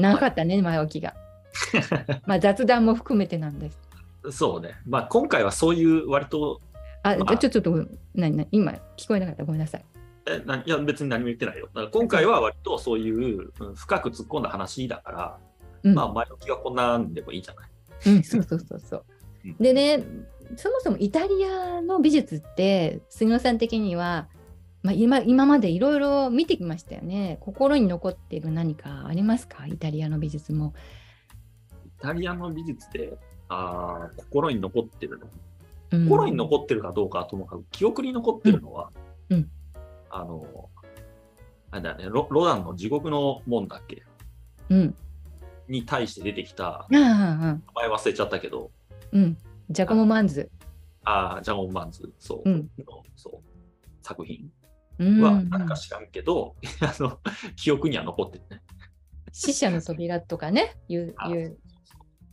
なかったね、前置きが。まあ雑談も含めてなんです。そうね。まあ今回はそういう割と、あ、まあちょちょっと、なになに今聞こえなかった？ごめんなさい。えないや別に何も言ってないよ。だから今回は割とそういう、うん深く突っ込んだ話だから、うん、まあ前置きがこんなんでもいいんじゃないうん、そうそうそうそううん。でね、そもそもイタリアの美術って、杉野さん的には、まあ、今今までいろいろ見てきましたよね。心に残っている何かありますか？イタリアの美術も。イタリアの美術で、あー心に残ってるの？うん心に残ってるかどうかはともかく、記憶に残ってるのは、うんうんあの、あれだよねロ、ロダンの地獄の門だっけ？うん。に対して出てきた、名前忘れちゃったけど、うん。うん。ジャコモ・マンズ。ああ、ジャゴン・マンズ、そう、うんのそう作品うんは何か知らんけど、あの記憶には残ってるね。死者の扉とかね、いう。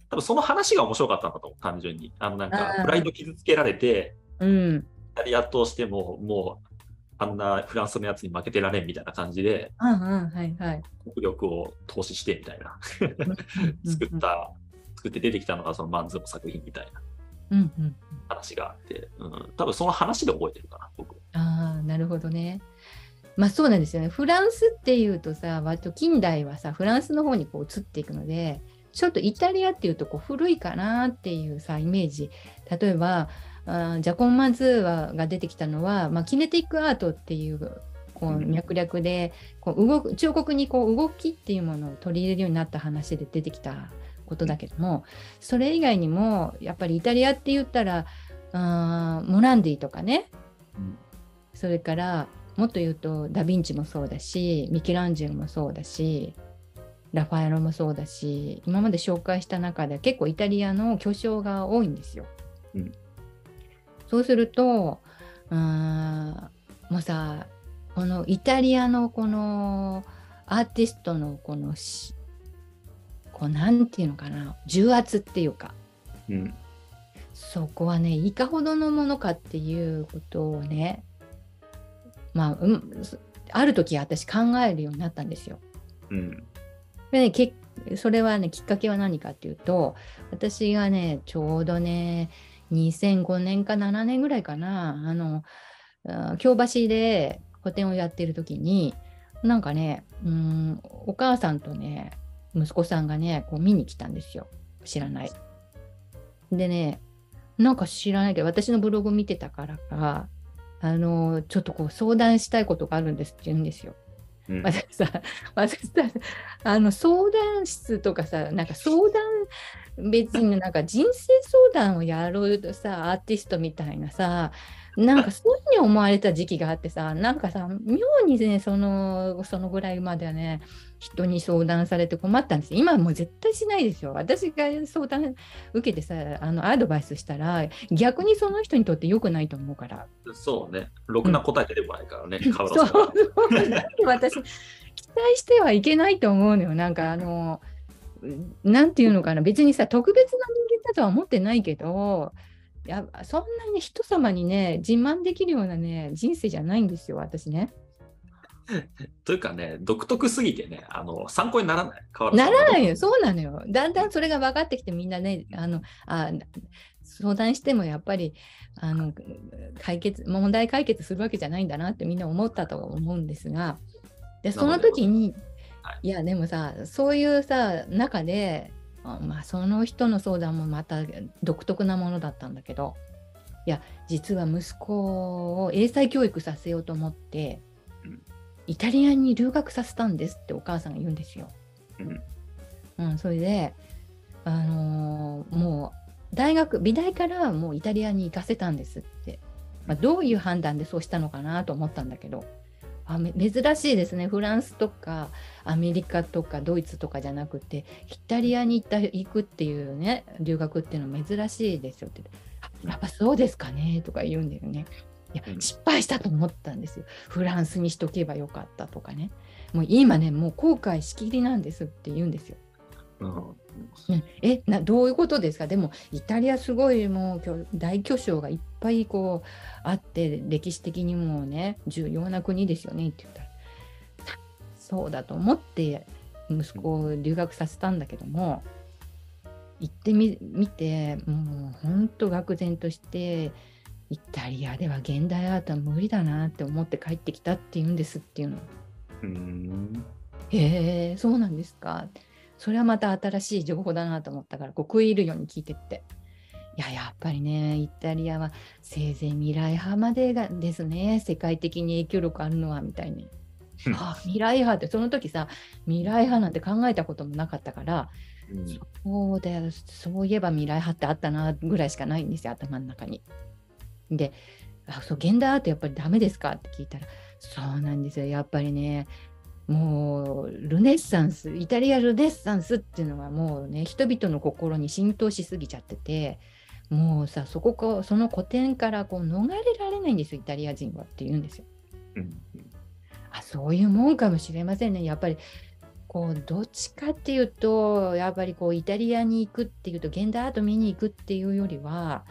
多分その話が面白かったんだと思う、単純に。あのなんかプライド傷つけられて、うん。イタリアとしても、もう、あんなフランスのやつに負けてられんみたいな感じで、うんうん、はいはい。国力を投資してみたいな、作うんった、作って出てきたのがそのマンズの作品みたいな。話があって、うん、多分その話で覚えてるかな、僕。ああ、なるほどね。まあそうなんですよね。フランスっていうとさ、割と近代はさ、フランスの方にこう移っていくので、ちょっとイタリアっていうとこう古いかなっていうさ、イメージ。例えば、あージャコン・マンズーワが出てきたのは、まあ、キネティックアートっていうこううん脈略でこう動く彫刻にこう動きっていうものを取り入れるようになった話で出てきたことだけどもそれ以外にもやっぱりイタリアって言ったらあーモランディとかねうんそれからもっと言うとダ・ヴィンチもそうだしミケランジェロもそうだしラファエロもそうだし今まで紹介した中で結構イタリアの巨匠が多いんですよ。うんそうするとうーんもうさこのイタリアのこのアーティストのこのしこうなんていうのかな重圧っていうかうんそこはねいかほどのものかっていうことをねまあ、うん、そある時私考えるようになったんですよ。うんでね、けそれはねきっかけは何かっていうと私がねちょうどね2005年か7年ぐらいかなあのあ京橋で個展をやってる時になんかねうんお母さんとね息子さんがねこう見に来たんですよ知らない。でねなんか知らないけど私のブログ見てたからかあのちょっとこう相談したいことがあるんですって言うんですよ。うん私さ、私さ、あの相談室とかさ、なんか相談、別になんか人生相談をやるさ、アーティストみたいなさ、なんかそういうふうに思われた時期があってさ、なんかさ、妙にね、その、そのぐらいまではね、人に相談されて困ったんですよ。今はもう絶対しないですよ。私が相談受けてさ、あのアドバイスしたら、逆にその人にとって良くないと思うから。そうね、ろくな答え出てこないからね、カウそうロスは。私期待してはいけないと思うのよなんかあのなんていうのかな別にさ特別な人間だとは思ってないけどいやそんなに人様にね自慢できるようなね人生じゃないんですよ私ね。というかね、独特すぎてね、あの参考にならない。カウロスはならないよ。そうなのよ。だんだんそれが分かってきてみんなねあのあ相談してもやっぱりあの解決問題解決するわけじゃないんだなってみんな思ったと思うんですが。でその時にはい。いやでもさそういうさ中であまあその人の相談もまた独特なものだったんだけどいや実は息子を英才教育させようと思ってうん。イタリアに留学させたんですってお母さんが言うんですよ。うん。うん、それで、あのーもう大学美大からもうイタリアに行かせたんですって、まあ、どういう判断でそうしたのかなと思ったんだけどあめ珍しいですね。フランスとかアメリカとかドイツとかじゃなくてイタリアに行った行くっていうね留学っていうのは珍しいですよってあやっぱそうですかねとか言うんだよね。いやうん失敗したと思ったんですよ。フランスにしとけばよかったとかね。もう今ね、もう後悔しきりなんですって言うんですよ。うんうん、えなどういうことですか？でもイタリアすごいもう大巨匠がいっぱいこうあって歴史的にもね重要な国ですよねって言ったらそうだと思って息子を留学させたんだけども、行ってみ見てもう本当愕然としてイタリアでは現代アートは無理だなって思って帰ってきたって言うんですっていうの。うん。へえそうなんですか。それはまた新しい情報だなと思ったからこう食い入るように聞いてって。いややっぱりねイタリアはせいぜい未来派までがですね世界的に影響力あるのはみたいに。うんあ未来派ってその時さ未来派なんて考えたこともなかったからうんそうだよそういえば未来派ってあったなぐらいしかないんですよ頭の中に。であそう現代アートやっぱりダメですかって聞いたらそうなんですよやっぱりねもうルネッサンスイタリアルネッサンスっていうのはもうね人々の心に浸透しすぎちゃっててもうさそこかその古典からこう逃れられないんですよイタリア人はって言うんですよ。うんあそういうもんかもしれませんね。やっぱりこうどっちかっていうとやっぱりこうイタリアに行くっていうと現代アート見に行くっていうよりは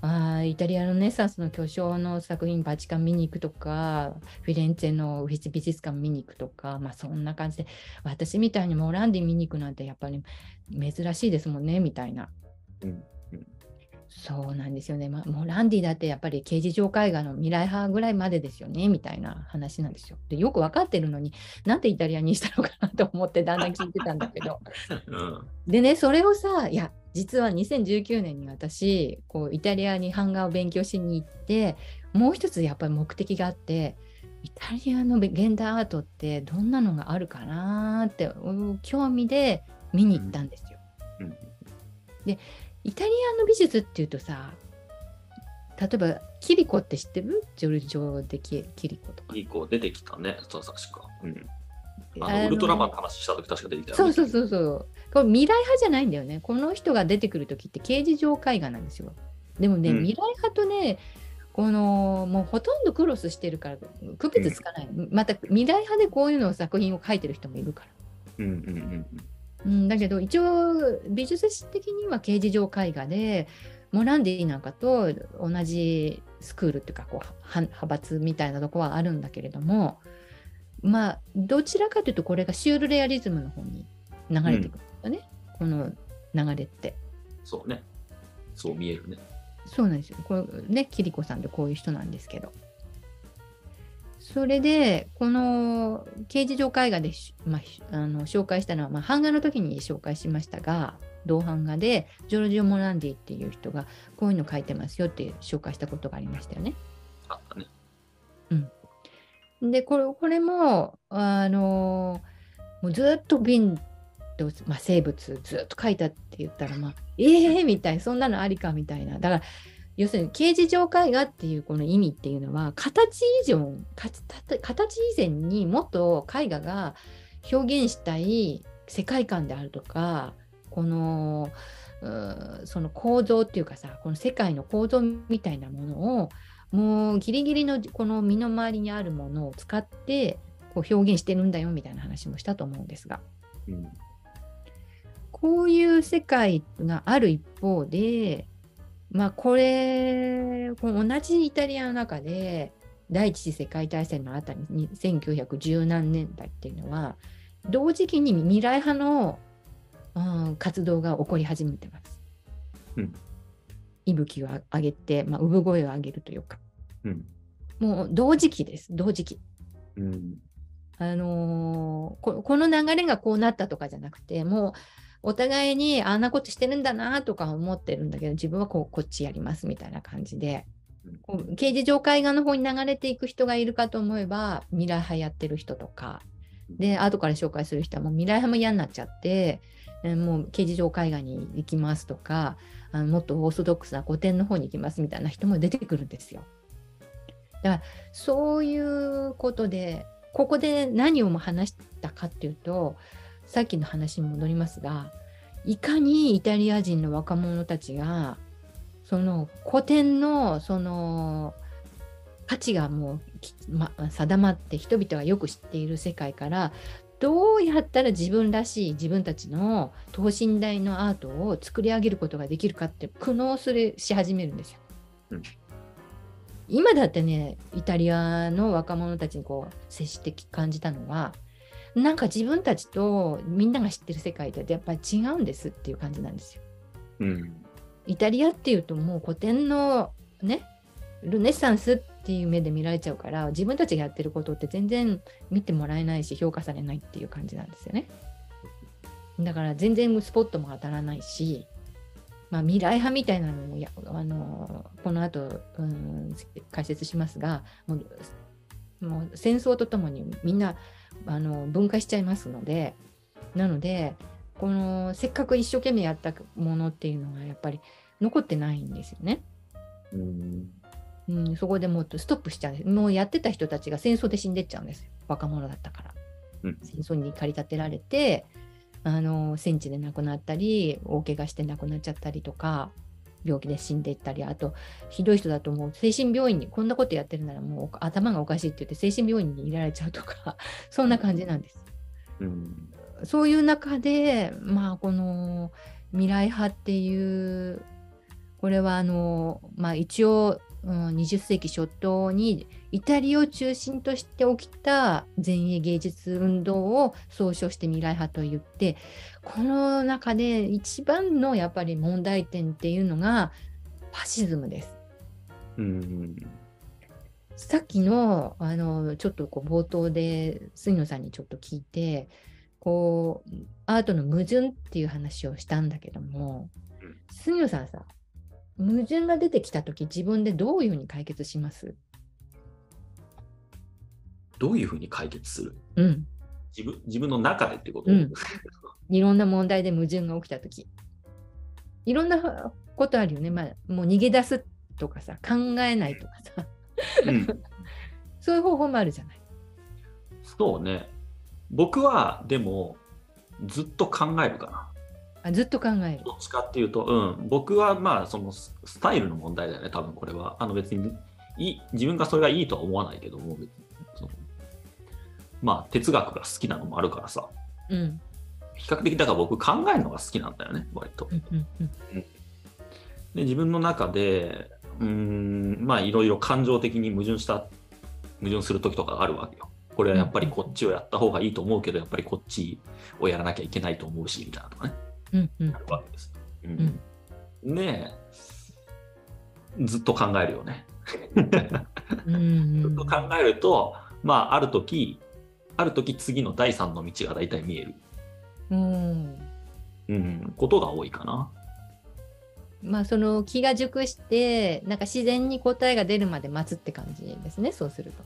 あイタリアのネッサンスの巨匠の作品バチカン見に行くとかフィレンツェのウィス美術館見に行くとかまあそんな感じで私みたいにモランディ見に行くなんてやっぱり珍しいですもんねみたいな。うんそうなんですよね、まあ、モランディだってやっぱり刑事上絵画の未来派ぐらいまでですよねみたいな話なんですよ。でよく分かってるのになんでイタリアにしたのかなと思ってだんだん聞いてたんだけど。うん。でねそれをさいや実は2019年に私こうイタリアに版画を勉強しに行ってもう一つやっぱり目的があってイタリアの現代アートってどんなのがあるかなってうん興味で見に行ったんですよ。うんイタリアの美術っていうとさ例えばキリコって知ってる？ジョルジョ・デ・キキリコとか。いい子出てきたね、そう確か。うん。ああののウルトラマンの話した時確か出てきたよね。そうそうそうそう。これ未来派じゃないんだよね。この人が出てくるときって刑事上絵画なんですよ。でもね、うん未来派とね、このもうほとんどクロスしてるから区別つかない。また未来派でこういうのを作品を描いてる人もいるから。うんうんうんうん、だけど一応美術史的には刑事上絵画でモランディなんかと同じスクールっていうかこうは派閥みたいなとこはあるんだけれどもまあどちらかというとこれがシュールレアリズムの方に流れてくるんだね、この流れって。そうね。そう見えるね。そうなんですよ。これね、キリコさんってこういう人なんですけど。それで、この刑事上絵画でし、まあ、あの紹介したのは、まあ、版画の時に紹介しましたが、銅版画でジョルジオ・モランディっていう人がこういうの書いてますよって紹介したことがありましたよね。あったね。で、これこれも、あのもうずっと瓶と、まあ、生物ずっと書いたって言ったら、まあ、ええー、みたいな、そんなのありかみたいな。だから、要するに刑事上絵画っていうこの意味っていうのは、形以上、形以前にもっと絵画が表現したい世界観であるとか、この、うその構造っていうかさ、この世界の構造みたいなものを、もうギリギリのこの身の回りにあるものを使ってこう表現してるんだよみたいな話もしたと思うんですがうん。こういう世界がある一方でまあこれ同じイタリアの中で第一次世界大戦のあたりに1910何年代っていうのは同時期に未来派の、うん、活動が起こり始めてます。うん息吹を上げて、まあ、産声を上げるというか、うん。もう同時期です、同時期。うん。あのーここの流れがこうなったとかじゃなくて、もうお互いにあんなことしてるんだなとか思ってるんだけど、自分はこうこっちやりますみたいな感じで。うん、こう刑事上絵画の方に流れていく人がいるかと思えば、未来派やってる人とか、で、後から紹介する人はもう未来派も嫌になっちゃって、えーもう刑事上絵画に行きますとか、あのもっとオーソドックスな古典の方に行きますみたいな人も出てくるんですよ。だからそういうことで、ここで何をも話したかっていうと、さっきの話に戻りますが、いかにイタリア人の若者たちが、その古典のその価値がもうき、ま、定まって人々がよく知っている世界からどうやったら自分らしい自分たちの等身大のアートを作り上げることができるかって苦悩するし始めるんですよ。うん今だってねイタリアの若者たちにこう接して感じたのはなんか自分たちとみんなが知ってる世界とやっぱり違うんですっていう感じなんですよ。うん。イタリアっていうともう古典のねルネッサンスっていう目で見られちゃうから自分たちがやってることって全然見てもらえないし評価されないっていう感じなんですよね。だから全然スポットも当たらないし、まあ、未来派みたいなのもやあのこの後、うん、解説しますがもうもう戦争とともにみんなあの分解しちゃいますのでなのでこのせっかく一生懸命やったものっていうのがやっぱり残ってないんですよね。うん。うん、そこでもうストップしちゃう。もうやってた人たちが戦争で死んでっちゃうんですよ。若者だったから。うん戦争に駆り立てられて、あの戦地で亡くなったり、大怪我して亡くなっちゃったりとか、病気で死んでいったり、あと、ひどい人だともう精神病院に、こんなことやってるならもう頭がおかしいって言って精神病院に入れられちゃうとか、そんな感じなんです。うん。そういう中で、まあ、この未来派っていう、これはあの、まあ、一応、うん、20世紀初頭にイタリアを中心として起きた前衛芸術運動を総称して未来派と言って、この中で一番のやっぱり問題点っていうのがファシズムです。うん。さっきのあのちょっとこう冒頭で杉野さんにちょっと聞いてこうアートの矛盾っていう話をしたんだけども、うん杉野さんさ矛盾が出てきた時自分でどういうふうに解決します？どういうふうに解決する？うん。自分自分の中でってこと、うん。いろんな問題で矛盾が起きた時。いろんなことあるよね、まあ、もう逃げ出すとかさ考えないとかさ。うん。そういう方法もあるじゃない。そうね。僕は、でも、ずっと考えるかな。あずっと考える。どっちかっていうと、うん、僕はまあ、そのススタイルの問題だよね、多分これは。あの別にいい、自分がそれがいいとは思わないけども、まあ、哲学が好きなのもあるからさ、うん比較的だから僕考えるのが好きなんだよね、割と。で、自分の中で、うーん、まあ、いろいろ感情的に矛盾した、矛盾する時とかがあるわけよ。これはやっぱりこっちをやった方がいいと思うけど、やっぱりこっちをやらなきゃいけないと思うし、みたいなとかね。うんうんあるわけです。うんねえ、ずっと考えるよね。うんうんずっと考えると、まあ、ある時ある時次の第三の道が大体見える、うんうん、ことが多いかな。まあその気が熟してなんか自然に答えが出るまで待つって感じですねそうすると。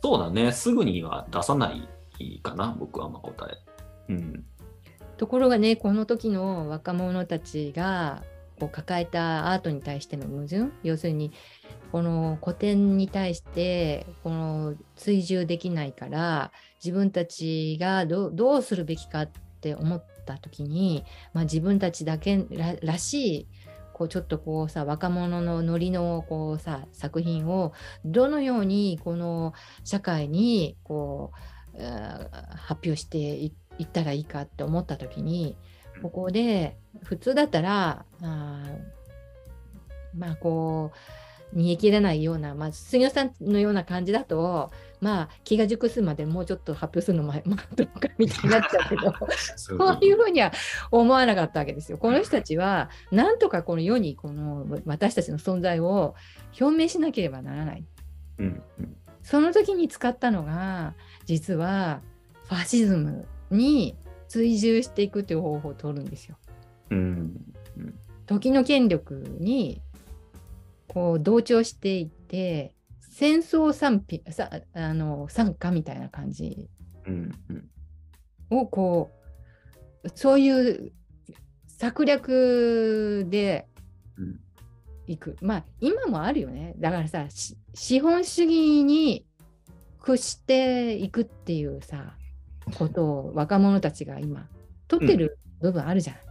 そうだね、すぐには出さないかな、僕はあんま答え。うん。ところがねこの時の若者たちがこう抱えたアートに対しての矛盾要するにこの古典に対してこの追従できないから自分たちがどうするべきかって思った時に、まあ、自分たちだけらしいこうちょっとこうさ若者のノリのこうさ作品をどのようにこの社会にこう、発表していいったらいいかって思った時にここで普通だったらあーまあこう煮え切らないような、まあ、杉野さんのような感じだとまあ気が熟すまでもうちょっと発表するのも まあどうかみたいになっちゃうけど そういうふうには思わなかったわけですよ。この人たちはなんとかこの世にこの私たちの存在を表明しなければならない。うんうん。その時に使ったのが実はファシズムに追従していくという方法を取るんですよ。うん時の権力にこう同調していって戦争賛否さあの参加みたいな感じをこうそういう策略でいくまあ今もあるよねだからさ資本主義に屈していくっていうさことを若者たちが今取ってる部分あるじゃない、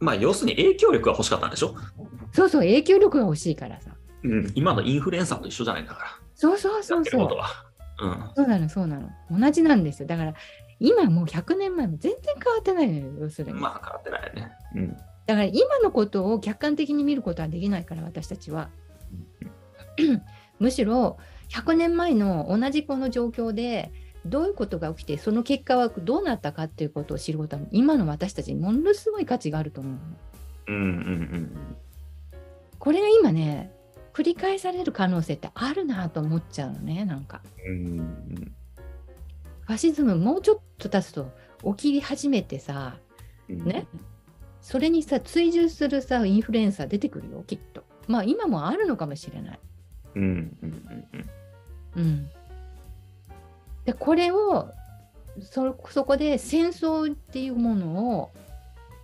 まあ、要するに影響力が欲しかったんでしょ、そうそう影響力が欲しいからさ。うん、今のインフルエンサーと一緒じゃないんだかそうそうそうそう。うん。そうなのそうなの。同じなんですよ。だから今もう100年前も全然変わってないのよ要するに、まあ変わってないよね。うん。だから今のことを客観的に見ることはできないから私たちは。むしろ100年前の同じこの状況でどういうことが起きてその結果はどうなったかっていうことを知ることは今の私たちにものすごい価値があると思うの。うんうんうんこれが今ね繰り返される可能性ってあるなと思っちゃうのねなんか。うんうんファシズムもうちょっと経つと起き始めてさうんねそれにさ追従するさインフルエンサー出てくるよきっと。まあ今もあるのかもしれない。うんうんうんうんうん、でこれをそそこで戦争っていうものを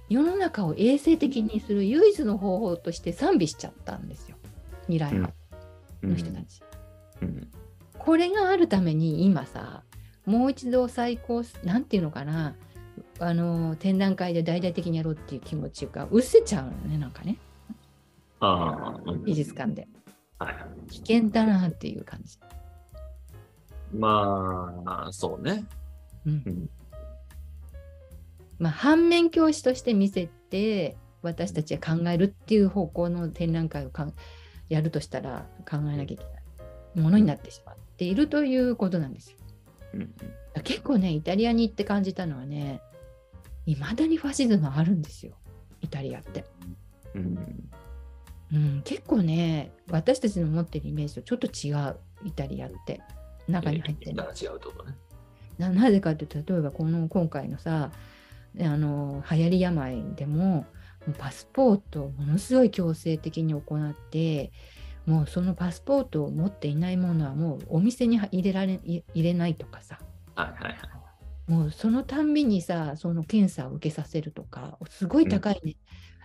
世の中を衛生的にする唯一の方法として賛美しちゃったんですよ。未来派の人たち。うん。これがあるために今さもう一度再考すなんていうのかなあの展覧会で大々的にやろうっていう気持ちが失せちゃうのねなんかね。美術館で。はい。危険だなっていう感じ。まあ、そうね。うん。うん。まあ、反面教師として見せて私たちが考えるっていう方向の展覧会をかんやるとしたら考えなきゃいけない。ものになってしまっているということなんですよ。うん結構ねイタリアに行って感じたのはねいまだにファシズムあるんですよ。イタリアって。うん。うん、結構ね私たちの持ってるイメージとちょっと違う。イタリアって中に入ってる。ななぜかというと例えばこの今回のさあの流行り病でもパスポートをものすごい強制的に行ってもうそのパスポートを持っていないものはもうお店に入れられい入れないとかさ。はいはいはい。もうそのたんびにさその検査を受けさせるとかすごい高いね、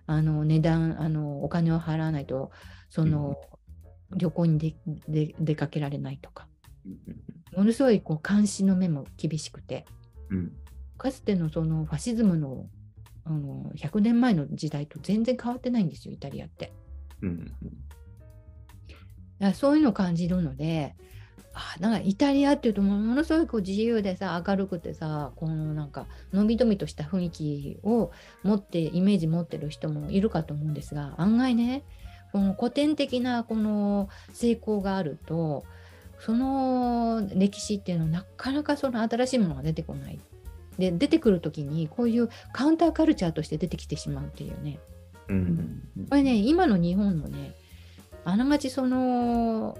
あの値段あのお金を払わないとその、旅行にでで出かけられないとか。うんものすごいこう監視の目も厳しくて。うん。かつてのそのファシズムのあの100年前の時代と全然変わってないんですよイタリアって。うんうんだからそういうのを感じるのであなんかイタリアっていうとものすごいこう自由でさ明るくてさこのなんかのびのびとした雰囲気を持ってイメージ持ってる人もいるかと思うんですが案外ねこの古典的なこの成功があるとその歴史っていうのはなかなかその新しいものが出てこない。で出てくる時にこういうカウンターカルチャーとして出てきてしまうっていうね。うん。これね今の日本のねあながちその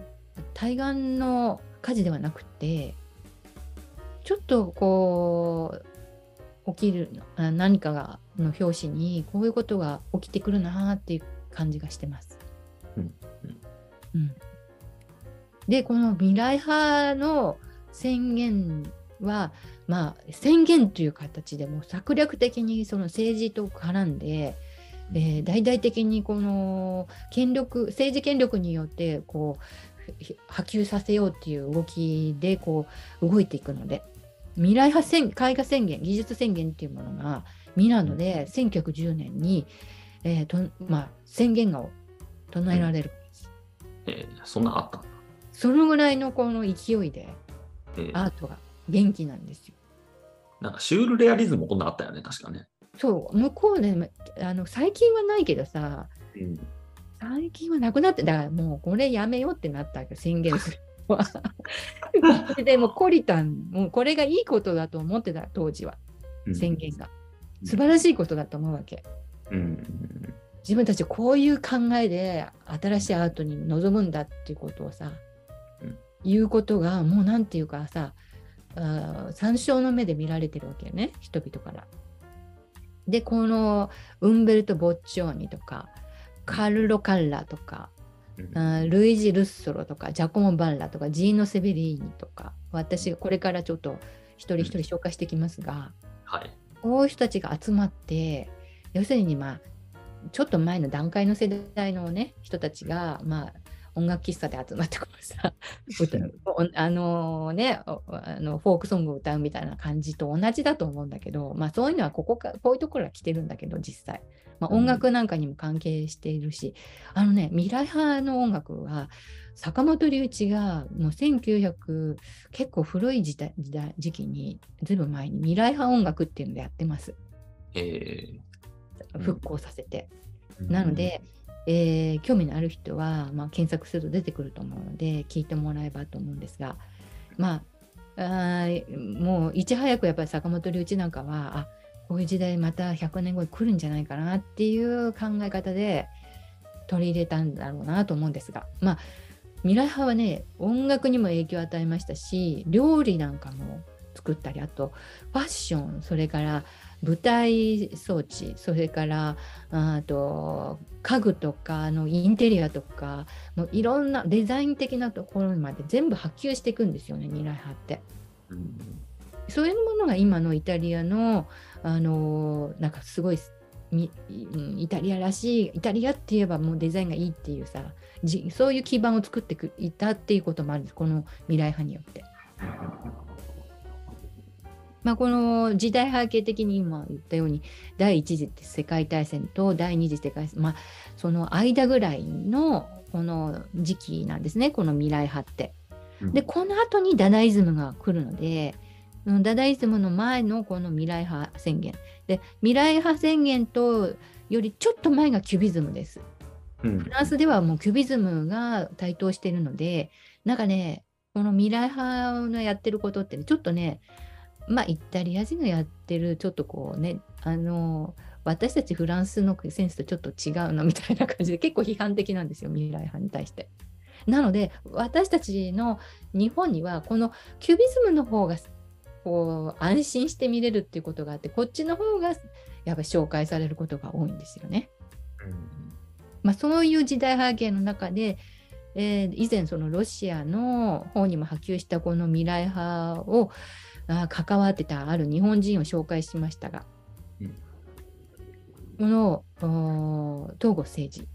対岸の火事ではなくてちょっとこう起きるあ何かがの表紙にこういうことが起きてくるなっていう感じがしてます。うん。うんでこの未来派の宣言はまあ宣言という形でも策略的にその政治と絡んで、えー大々的にこの権力政治権力によってこうひ波及させようっていう動きでこう動いていくので未来派宣絵画宣言技術宣言っていうものがミラノで1910年に、えーとまあ、宣言が唱えられる、えーそんなあった。そのぐらいのこの勢いでえーアートが元気なんですよ。なんかシュールレアリズムもこんなあったよね、確かね。そう。向こうであの最近はないけどさうん。最近はなくなってだからもうこれやめようってなったわけ宣言する でもコリタンもうこれがいいことだと思ってた当時は。うん。宣言が。素晴らしいことだと思うわけ。うん。自分たちこういう考えで新しいアートに臨むんだっていうことをさ、うん言うことがもうなんていうかさ参照の目で見られてるわけよね人々から。でこのウンベルト・ボッチョーニとかカルロ・カッラとかうんルイージ・ルッソロとかジャコモ・バンラとかジーノ・セベリーニとか私がこれからちょっと一人一人紹介していきますが、はい。こういう人たちが集まって要するにまあちょっと前の段階の世代のね人たちがまあ音楽喫茶で集まってこうさ 歌うおあのねおあのフォークソングを歌うみたいな感じと同じだと思うんだけどまあそういうのはここかこういうところが来てるんだけど実際、まあ、うん。音楽なんかにも関係しているし、あのね未来派の音楽は坂本龍一がもう1900結構古い時代時代時期にずいぶん前に未来派音楽っていうのでやってます。えうん復興させて、ーなので、えー興味のある人は、まあ、検索すると出てくると思うので聞いてもらえばと思うんですがまああもういち早くやっぱり坂本龍一なんかはあこういう時代また100年後に来るんじゃないかなっていう考え方で取り入れたんだろうなと思うんですがまあ未来派はね音楽にも影響を与えましたし料理なんかも作ったりあとファッションそれから舞台装置それからあと家具とかのインテリアとかもういろんなデザイン的なところまで全部波及していくんですよね未来派って。うんそういうものが今のイタリアの、あのなんかすごいイタリアらしいイタリアって言えばもうデザインがいいっていうさそういう基盤を作っていたっていうこともあるんですこの未来派によって。まあ、この時代背景的に今言ったように第一次世界大戦と第二次世界大戦、まあ、その間ぐらいのこの時期なんですねこの未来派って。でこの後にダダイズムが来るのでダダイズムの前のこの未来派宣言で未来派宣言とよりちょっと前がキュビズムです。うん、フランスではもうキュビズムが台頭しているのでなんかねこの未来派のやってることって、ね、ちょっとねまあイタリア人がやってるちょっとこうねあの私たちフランスのセンスとちょっと違うのみたいな感じで結構批判的なんですよ未来派に対して。なので私たちの日本にはこのキュビズムの方がこう安心して見れるっていうことがあってこっちの方がやっぱり紹介されることが多いんですよね。うんまあ、そういう時代背景の中で、えー、以前そのロシアの方にも波及したこの未来派をあ関わってたある日本人を紹介しましたが、うん、この東郷政治、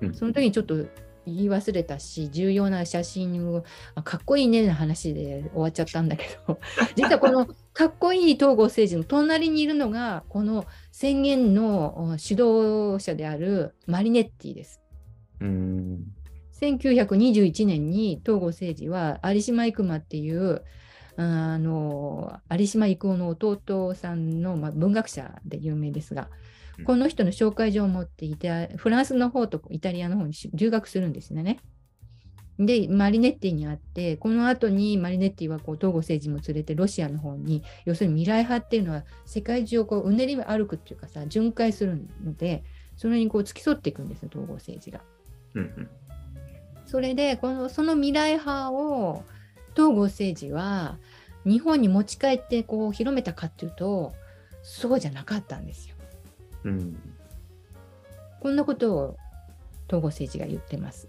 うん、その時にちょっと言い忘れたし重要な写真をかっこいいねの話で終わっちゃったんだけど。実はこのかっこいい東郷政治の隣にいるのがこの宣言の主導者であるマリネッティです。うん。1921年に東郷政治は有島生馬っていうあの有島郁夫の弟さんの、まあ、文学者で有名ですが、この人の紹介状を持っていて、フランスの方とイタリアの方に留学するんですよね。で、マリネッティに会って、この後にマリネッティはこう東郷政治も連れてロシアの方に、要するに未来派っていうのは世界中をこううねり歩くっていうかさ、巡回するので、それにこう付き添っていくんですよ、東郷政治が。それでこの、その未来派を東郷政治は日本に持ち帰ってこう広めたかっていうと、そうじゃなかったんですよ。うん、こんなことを東郷政治が言ってます。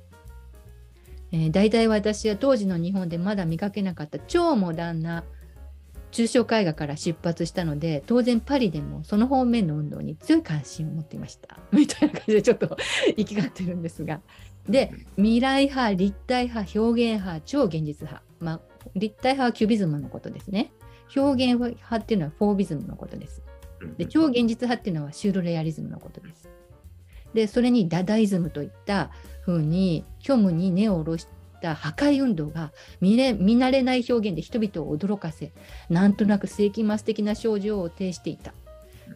えー、大体私は当時の日本でまだ見かけなかった超モダンな抽象絵画から出発したので当然パリでもその方面の運動に強い関心を持っていました。みたいな感じでちょっと 生きがってるんですが。で未来派立体派表現派超現実派、まあ、立体派はキュビズムのことですね表現派っていうのはフォービズムのことですで超現実派っていうのはシュールレアリズムのことです。でそれにダダイズムといったふうに虚無に根を下ろした破壊運動が見れ見慣れない表現で人々を驚かせなんとなく世紀末的な症状を呈していた。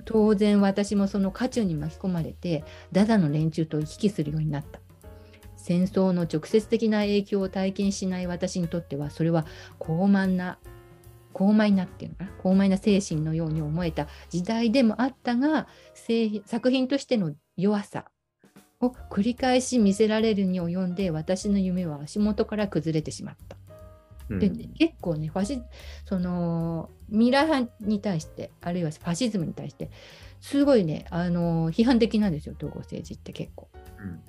当然私もその渦中に巻き込まれてダダの連中と行き来するようになった。戦争の直接的な影響を体験しない私にとってはそれは高慢な高邁なっていうのかな？高邁な精神のように思えた時代でもあったが作品としての弱さを繰り返し見せられるに及んで私の夢は足元から崩れてしまった。うん、で結構ねファシその未来派に対してあるいはファシズムに対してすごいねあの批判的なんですよ統合政治って結構。うん、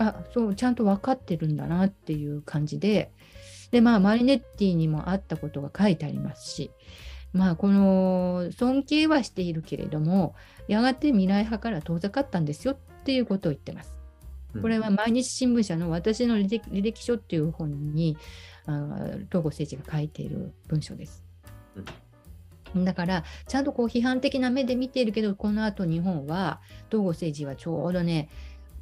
あそうちゃんと分かってるんだなっていう感じでで、まあ、マリネッティにもあったことが書いてありますし、まあ、この尊敬はしているけれども、やがて未来派から遠ざかったんですよっていうことを言ってます。これは毎日新聞社の私の履歴書っていう本に、東郷政治が書いている文章です。だから、ちゃんとこう批判的な目で見ているけど、この後日本は、東郷政治はちょうどね、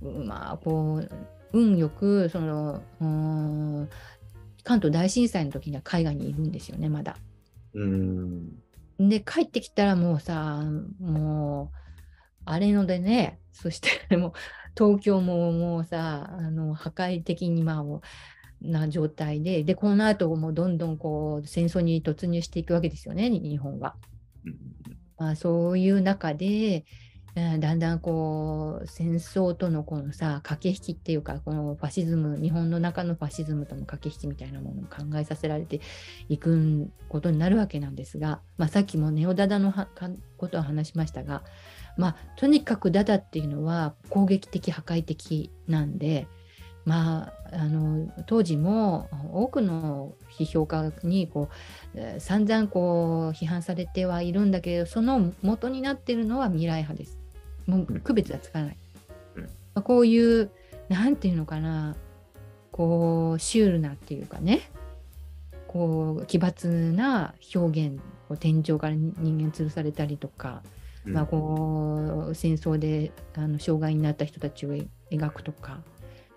まあ、こう、運よく、その、関東大震災の時には海外にいるんですよね、まだ。うんで、帰ってきたらもうさ、もう、あれのでね、そして もう東京ももうさ、あの破壊的にまあな状態で、で、この後もどんどんこう戦争に突入していくわけですよね、日本は。まあ、そういう中で、だんだんこう戦争とのこのさ駆け引きっていうかこのファシズム日本の中のファシズムとの駆け引きみたいなものを考えさせられていくことになるわけなんですが、まあ、さっきもネオダダのことを話しましたが、まあ、とにかくダダっていうのは攻撃的破壊的なんでまあ、あの当時も多くの批評家にこう、散々こう批判されてはいるんだけどその元になっているのは未来派です。もう区別がつかない。うんまあ、こういう何て言うのかなこうシュールなっていうかねこう奇抜な表現こう天井から人間吊るされたりとか、うん、まあ、こう戦争であの障害になった人たちを描くとか。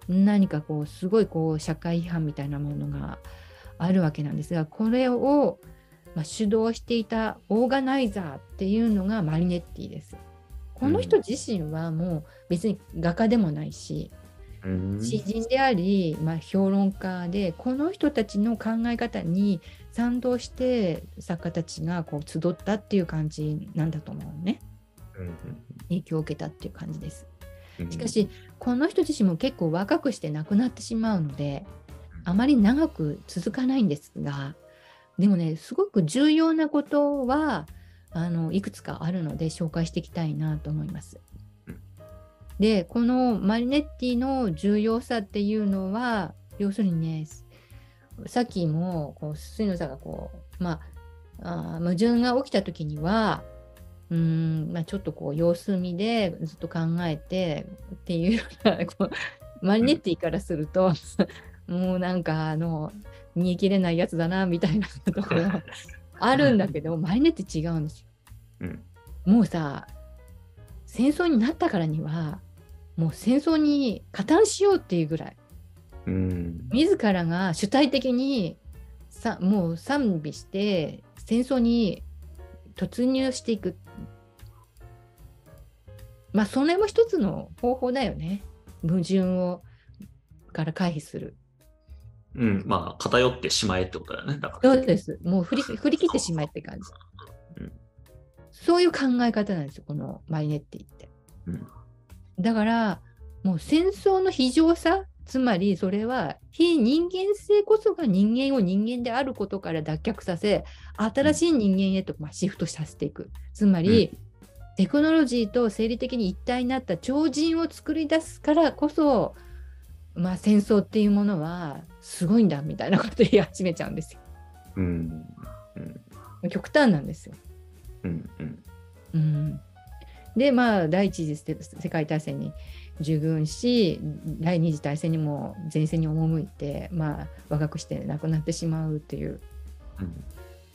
何かこうすごいこう社会批判みたいなものがあるわけなんですがこれを、まあ、主導していたオーガナイザーっていうのがマリネッティです。この人自身はもう別に画家でもないし、うん、詩人であり、まあ、評論家でこの人たちの考え方に賛同して作家たちがこう集ったっていう感じなんだと思うね。うん、影響を受けたっていう感じです。しかしこの人自身も結構若くして亡くなってしまうのであまり長く続かないんですがでもねすごく重要なことはあのいくつかあるので紹介していきたいなと思います。でこのマリネッティの重要さっていうのは要するにねさっきもこう水野さんがこうまあ矛盾が起きた時にはうん、まあ、ちょっとこう様子見でずっと考えてっていうようなこうマリネッティからするともうなんかあの煮え切れないやつだなみたいなところ あるんだけどマリネッティ違うんですよ。うん、もうさ戦争になったからにはもう戦争に加担しようっていうぐらい、うん、自らが主体的にさもう賛美して戦争に突入していく。まあそれも一つの方法だよね。矛盾をから回避する。うん、まあ偏ってしまえってことだよね。だからそうです。もう振り振り切ってしまえって感じ。うん、そういう考え方なんですよ、このマイネッティって。うん、だから、もう戦争の非常さ、つまりそれは非人間性こそが人間を人間であることから脱却させ、新しい人間へとまシフトさせていく。つまり、うんテクノロジーと生理的に一体になった超人を作り出すからこそ、まあ、戦争っていうものはすごいんだみたいなことを言い始めちゃうんですよ。うん、うん、極端なんですよ。うんうんうん、でまあ第一次世界大戦に従軍し第二次大戦にも前線に赴いて、まあ、若くして亡くなってしまうっていう。うん、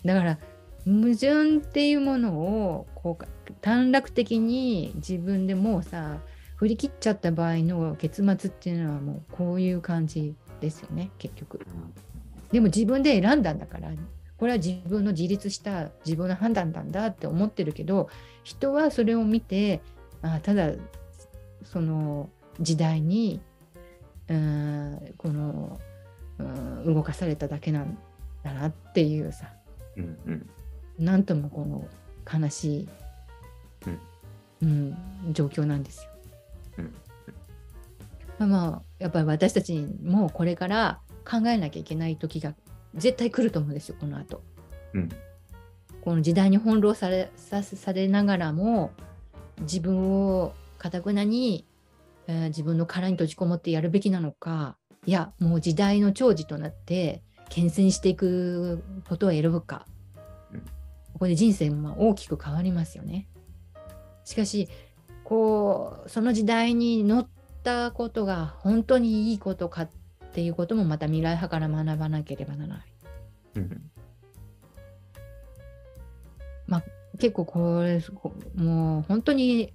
だから矛盾っていうものをこう短絡的に自分でもうさ振り切っちゃった場合の結末っていうのはもうこういう感じですよね結局。でも自分で選んだんだからこれは自分の自立した自分の判断なんだって思ってるけど人はそれを見てあただその時代にうんこのうん動かされただけなんだなっていうさ、うんうん、なんともこの悲しい、うん、うん、状況なんですよ。うん、まあやっぱり私たちもこれから考えなきゃいけない時が絶対来ると思うんですよこの後、うん、この時代に翻弄されさされながらも自分をかたくなに、えー、自分の殻に閉じこもってやるべきなのかいやもう時代の寵児となって牽制していくことを選ぶか。ここで人生も大きく変わりますよね。しかしこうその時代に乗ったことが本当にいいことかっていうこともまた未来派から学ばなければならない。うん、まあ結構これもう本当に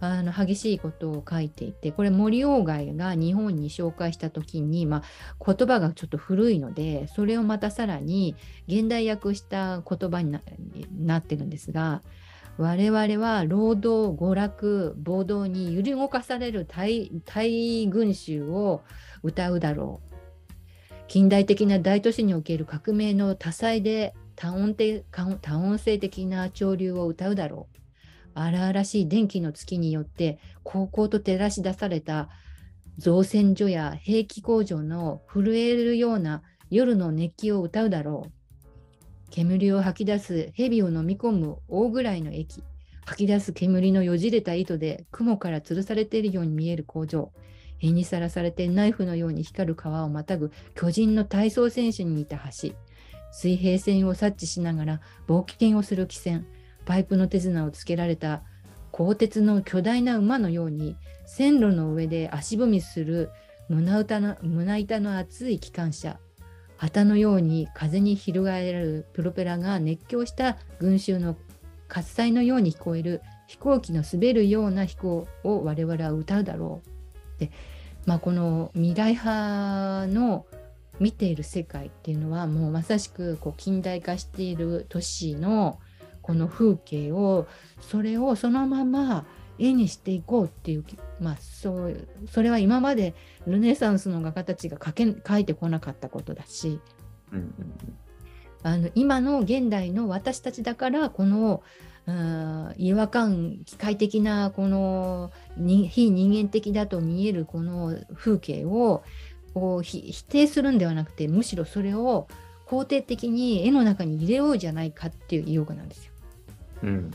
あの激しいことを書いていてこれ森鴎外が日本に紹介した時に、まあ、言葉がちょっと古いのでそれをまたさらに現代訳した言葉になってるんですが我々は労働娯楽暴動に揺り動かされる大群衆を歌うだろう近代的な大都市における革命の多彩で多音多音性的な潮流を歌うだろう。荒々しい電気の月によって高校と照らし出された造船所や兵器工場の震えるような夜の熱気を歌うだろう。煙を吐き出す蛇を飲み込む大ぐらいの駅。吐き出す煙のよじれた糸で雲から吊るされているように見える工場。火にさらされてナイフのように光る川をまたぐ巨人の体操選手に似た橋。水平線を察知しながら冒険をする汽船。パイプの手綱をつけられた鋼鉄の巨大な馬のように線路の上で足踏みする胸板の胸板の厚い機関車旗のように風に翻るプロペラが熱狂した群衆の喝采のように聞こえる飛行機の滑るような飛行を我々は歌うだろう。で、まあ、この未来派の見ている世界っていうのはもうまさしくこう近代化している都市のこの風景をそれをそのまま絵にしていこうっていう、まあ、そうそれは今までルネサンスの画家たちが描け描いてこなかったことだし、うんうん、あの今の現代の私たちだからこの違和感機械的なこの非人間的だと見えるこの風景をこう否定するんではなくてむしろそれを肯定的に絵の中に入れようじゃないかっていう意欲なんですよ。うん。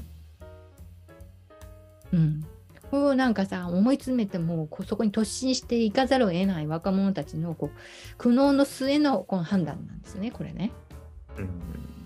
うん。こうなんかさ思い詰めてもそこに突進していかざるを得ない若者たちのこう苦悩の末のこの判断なんですねこれね。うん